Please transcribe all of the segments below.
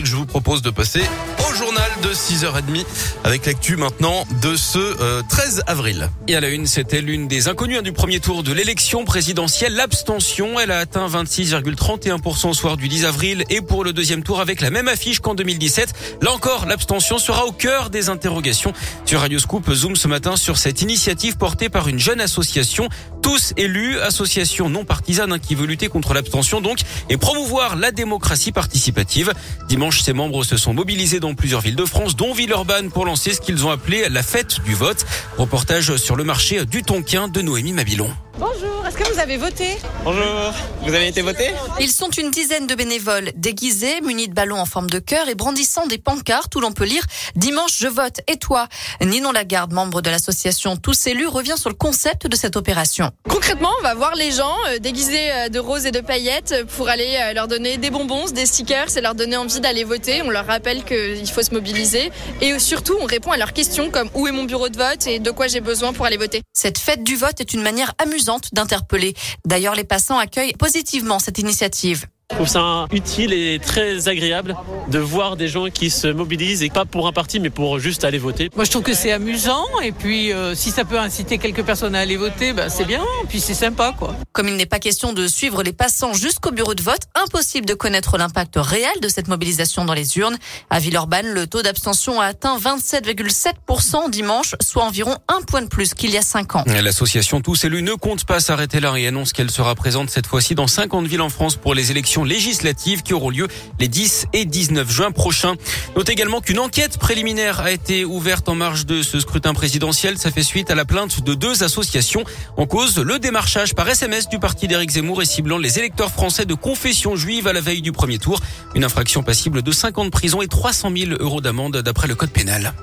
que je vous propose de passer au journal de 6h30 avec l'actu maintenant de ce 13 euh, avril. Et à la une, c'était l'une des inconnues du premier tour de l'élection présidentielle. L'abstention, elle a atteint 26,31% au soir du 10 avril et pour le deuxième tour avec la même affiche qu'en 2017. Là encore, l'abstention sera au cœur des interrogations. Sur Radio Scoop, zoom ce matin sur cette initiative portée par une jeune association, tous élus, association non partisane hein, qui veut lutter contre l'abstention donc et promouvoir la démocratie participative. Dimanche, ses membres se sont mobilisés dans plusieurs villes de France, dont Villeurbanne, pour lancer ce qu'ils ont appelé la fête du vote. Reportage sur le marché du Tonkin de Noémie Mabilon. Est-ce que vous avez voté Bonjour, vous avez été voté Ils sont une dizaine de bénévoles déguisés, munis de ballons en forme de cœur et brandissant des pancartes où l'on peut lire Dimanche je vote et toi? Ninon Lagarde, membre de l'association Tous élus, revient sur le concept de cette opération. Concrètement, on va voir les gens euh, déguisés euh, de roses et de paillettes pour aller euh, leur donner des bonbons, des stickers et leur donner envie d'aller voter. On leur rappelle qu'il faut se mobiliser et surtout on répond à leurs questions comme où est mon bureau de vote et de quoi j'ai besoin pour aller voter? Cette fête du vote est une manière amusante D'ailleurs, les passants accueillent positivement cette initiative. Je trouve ça utile et très agréable de voir des gens qui se mobilisent et pas pour un parti mais pour juste aller voter. Moi je trouve que c'est amusant et puis euh, si ça peut inciter quelques personnes à aller voter, bah, c'est bien, puis c'est sympa quoi. Comme il n'est pas question de suivre les passants jusqu'au bureau de vote, impossible de connaître l'impact réel de cette mobilisation dans les urnes. À Villeurbanne, le taux d'abstention a atteint 27,7% dimanche, soit environ un point de plus qu'il y a cinq ans. L'association Tous élus ne compte pas s'arrêter là et annonce qu'elle sera présente cette fois-ci dans 50 villes en France pour les élections législatives qui auront lieu les 10 et 19 juin prochains. Note également qu'une enquête préliminaire a été ouverte en marge de ce scrutin présidentiel. Ça fait suite à la plainte de deux associations en cause le démarchage par SMS du parti d'Éric Zemmour et ciblant les électeurs français de confession juive à la veille du premier tour. Une infraction passible de 5 ans de prison et 300 000 euros d'amende d'après le code pénal.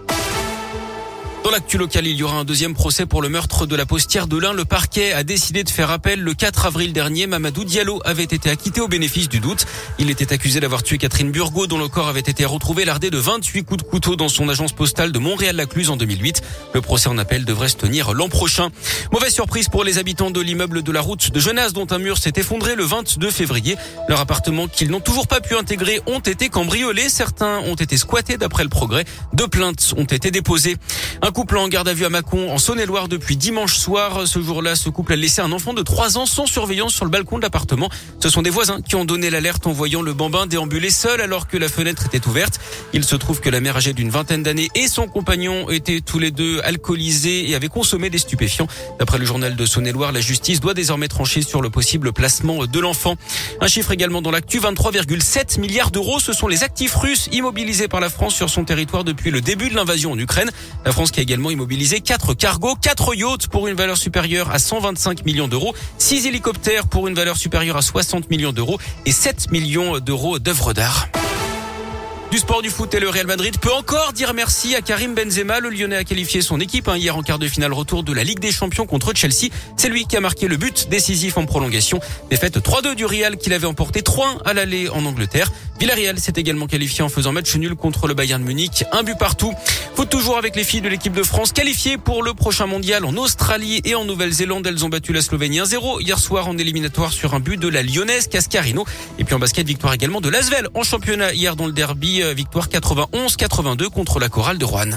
Dans l'actu local, il y aura un deuxième procès pour le meurtre de la postière de l'Ain. Le parquet a décidé de faire appel. Le 4 avril dernier, Mamadou Diallo avait été acquitté au bénéfice du doute. Il était accusé d'avoir tué Catherine Burgot, dont le corps avait été retrouvé lardé de 28 coups de couteau dans son agence postale de Montréal-Lacluse en 2008. Le procès en appel devrait se tenir l'an prochain. Mauvaise surprise pour les habitants de l'immeuble de la route de Genasse, dont un mur s'est effondré le 22 février. Leur appartement qu'ils n'ont toujours pas pu intégrer ont été cambriolés. Certains ont été squattés d'après le progrès. Deux plaintes ont été déposées. Couple en garde à vue à Mâcon, en Saône-et-Loire, depuis dimanche soir. Ce jour-là, ce couple a laissé un enfant de 3 ans sans surveillance sur le balcon de l'appartement. Ce sont des voisins qui ont donné l'alerte en voyant le bambin déambuler seul alors que la fenêtre était ouverte. Il se trouve que la mère âgée d'une vingtaine d'années et son compagnon étaient tous les deux alcoolisés et avaient consommé des stupéfiants. D'après le journal de Saône-et-Loire, la justice doit désormais trancher sur le possible placement de l'enfant. Un chiffre également dans l'actu, 23,7 milliards d'euros. Ce sont les actifs russes immobilisés par la France sur son territoire depuis le début de l'invasion en Ukraine. La France qui également immobilisé 4 cargos, 4 yachts pour une valeur supérieure à 125 millions d'euros, 6 hélicoptères pour une valeur supérieure à 60 millions d'euros et 7 millions d'euros d'œuvres d'art. Du sport du foot et le Real Madrid peut encore dire merci à Karim Benzema. Le Lyonnais a qualifié son équipe hein, hier en quart de finale retour de la Ligue des Champions contre Chelsea. C'est lui qui a marqué le but décisif en prolongation. Défaite 3-2 du Real qu'il avait emporté 3-1 à l'aller en Angleterre. Villarreal s'est également qualifié en faisant match nul contre le Bayern Munich. Un but partout. Foot toujours avec les filles de l'équipe de France qualifiées pour le prochain mondial en Australie et en Nouvelle-Zélande. Elles ont battu la Slovénie 1-0 hier soir en éliminatoire sur un but de la Lyonnaise Cascarino. Et puis en basket, victoire également de Lasvel en championnat hier dans le derby. Victoire 91-82 contre la chorale de Rouen.